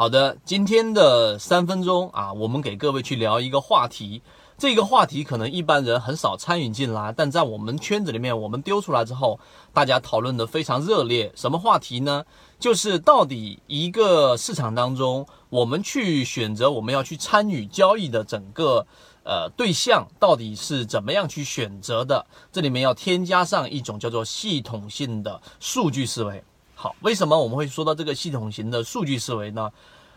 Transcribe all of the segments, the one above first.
好的，今天的三分钟啊，我们给各位去聊一个话题。这个话题可能一般人很少参与进来，但在我们圈子里面，我们丢出来之后，大家讨论的非常热烈。什么话题呢？就是到底一个市场当中，我们去选择我们要去参与交易的整个呃对象，到底是怎么样去选择的？这里面要添加上一种叫做系统性的数据思维。好，为什么我们会说到这个系统型的数据思维呢？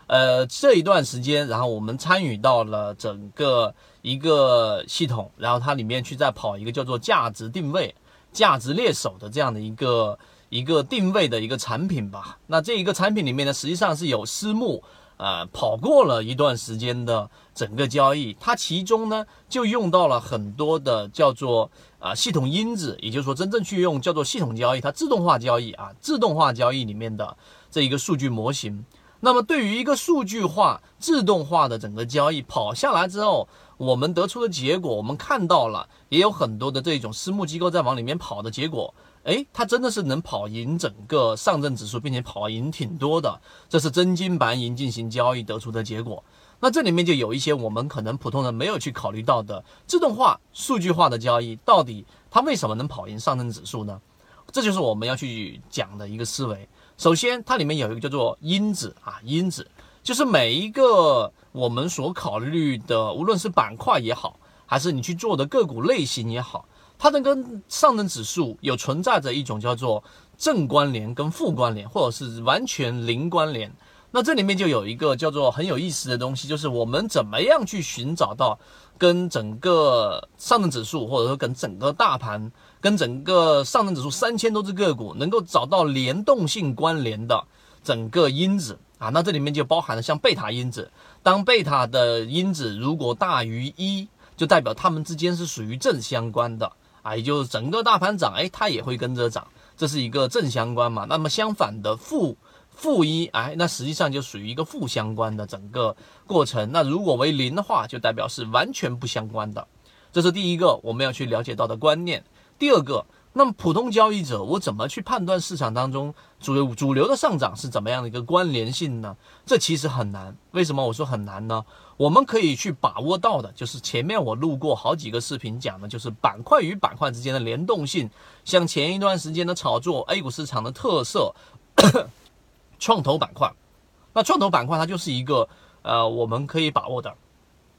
呃，这一段时间，然后我们参与到了整个一个系统，然后它里面去在跑一个叫做价值定位、价值猎手的这样的一个一个定位的一个产品吧。那这一个产品里面呢，实际上是有私募。啊，跑过了一段时间的整个交易，它其中呢就用到了很多的叫做啊系统因子，也就是说真正去用叫做系统交易，它自动化交易啊，自动化交易里面的这一个数据模型。那么对于一个数据化、自动化的整个交易跑下来之后，我们得出的结果，我们看到了也有很多的这种私募机构在往里面跑的结果。哎，它真的是能跑赢整个上证指数，并且跑赢挺多的，这是真金白银进行交易得出的结果。那这里面就有一些我们可能普通人没有去考虑到的自动化、数据化的交易，到底它为什么能跑赢上证指数呢？这就是我们要去讲的一个思维。首先，它里面有一个叫做因子啊，因子就是每一个我们所考虑的，无论是板块也好，还是你去做的个股类型也好。它能跟上证指数有存在着一种叫做正关联跟负关联，或者是完全零关联。那这里面就有一个叫做很有意思的东西，就是我们怎么样去寻找到跟整个上证指数，或者说跟整个大盘、跟整个上证指数三千多只个股能够找到联动性关联的整个因子啊？那这里面就包含了像贝塔因子，当贝塔的因子如果大于一，就代表它们之间是属于正相关的。啊，也就是整个大盘涨，哎，它也会跟着涨，这是一个正相关嘛。那么相反的负负一，哎，那实际上就属于一个负相关的整个过程。那如果为零的话，就代表是完全不相关的。这是第一个我们要去了解到的观念。第二个。那么普通交易者，我怎么去判断市场当中主流主流的上涨是怎么样的一个关联性呢？这其实很难。为什么我说很难呢？我们可以去把握到的，就是前面我录过好几个视频讲的，就是板块与板块之间的联动性。像前一段时间的炒作 A 股市场的特色，创投板块。那创投板块它就是一个呃我们可以把握的。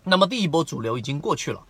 那么第一波主流已经过去了。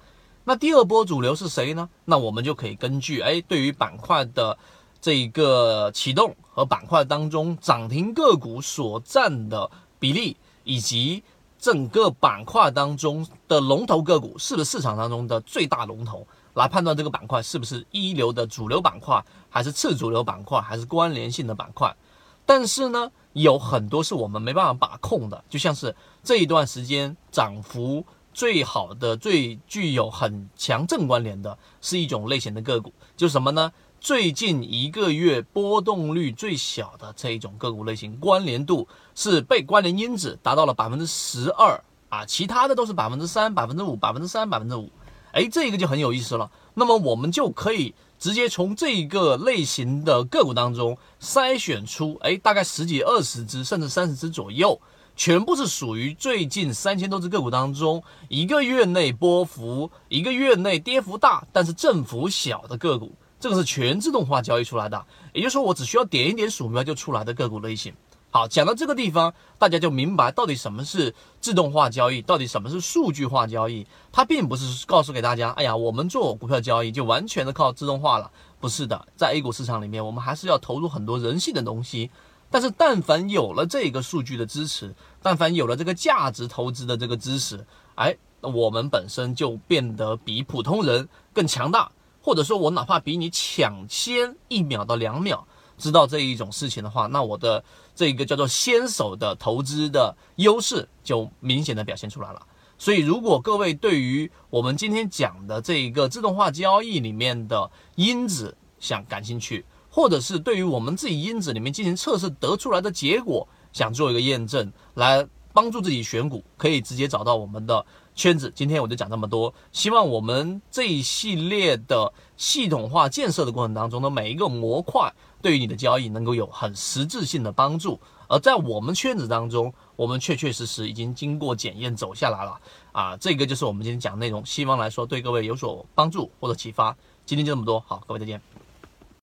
那第二波主流是谁呢？那我们就可以根据哎，对于板块的这一个启动和板块当中涨停个股所占的比例，以及整个板块当中的龙头个股是不是市场当中的最大龙头，来判断这个板块是不是一流的主流板块，还是次主流板块，还是关联性的板块。但是呢，有很多是我们没办法把控的，就像是这一段时间涨幅。最好的、最具有很强正关联的是一种类型的个股，就是什么呢？最近一个月波动率最小的这一种个股类型，关联度是被关联因子达到了百分之十二啊，其他的都是百分之三、百分之五、百分之三、百分之五。哎，这个就很有意思了。那么我们就可以直接从这一个类型的个股当中筛选出，哎，大概十几、二十只，甚至三十只左右。全部是属于最近三千多只个股当中，一个月内波幅、一个月内跌幅大，但是振幅小的个股，这个是全自动化交易出来的。也就是说，我只需要点一点鼠标就出来的个股类型。好，讲到这个地方，大家就明白到底什么是自动化交易，到底什么是数据化交易。它并不是告诉给大家，哎呀，我们做股票交易就完全的靠自动化了，不是的，在 A 股市场里面，我们还是要投入很多人性的东西。但是，但凡有了这个数据的支持，但凡有了这个价值投资的这个支持，哎，我们本身就变得比普通人更强大，或者说，我哪怕比你抢先一秒到两秒知道这一种事情的话，那我的这个叫做先手的投资的优势就明显的表现出来了。所以，如果各位对于我们今天讲的这一个自动化交易里面的因子想感兴趣，或者是对于我们自己因子里面进行测试得出来的结果，想做一个验证，来帮助自己选股，可以直接找到我们的圈子。今天我就讲这么多，希望我们这一系列的系统化建设的过程当中的每一个模块，对于你的交易能够有很实质性的帮助而在我们圈子当中，我们确确实实已经经过检验走下来了啊！这个就是我们今天讲的内容，希望来说对各位有所帮助或者启发。今天就这么多，好，各位再见。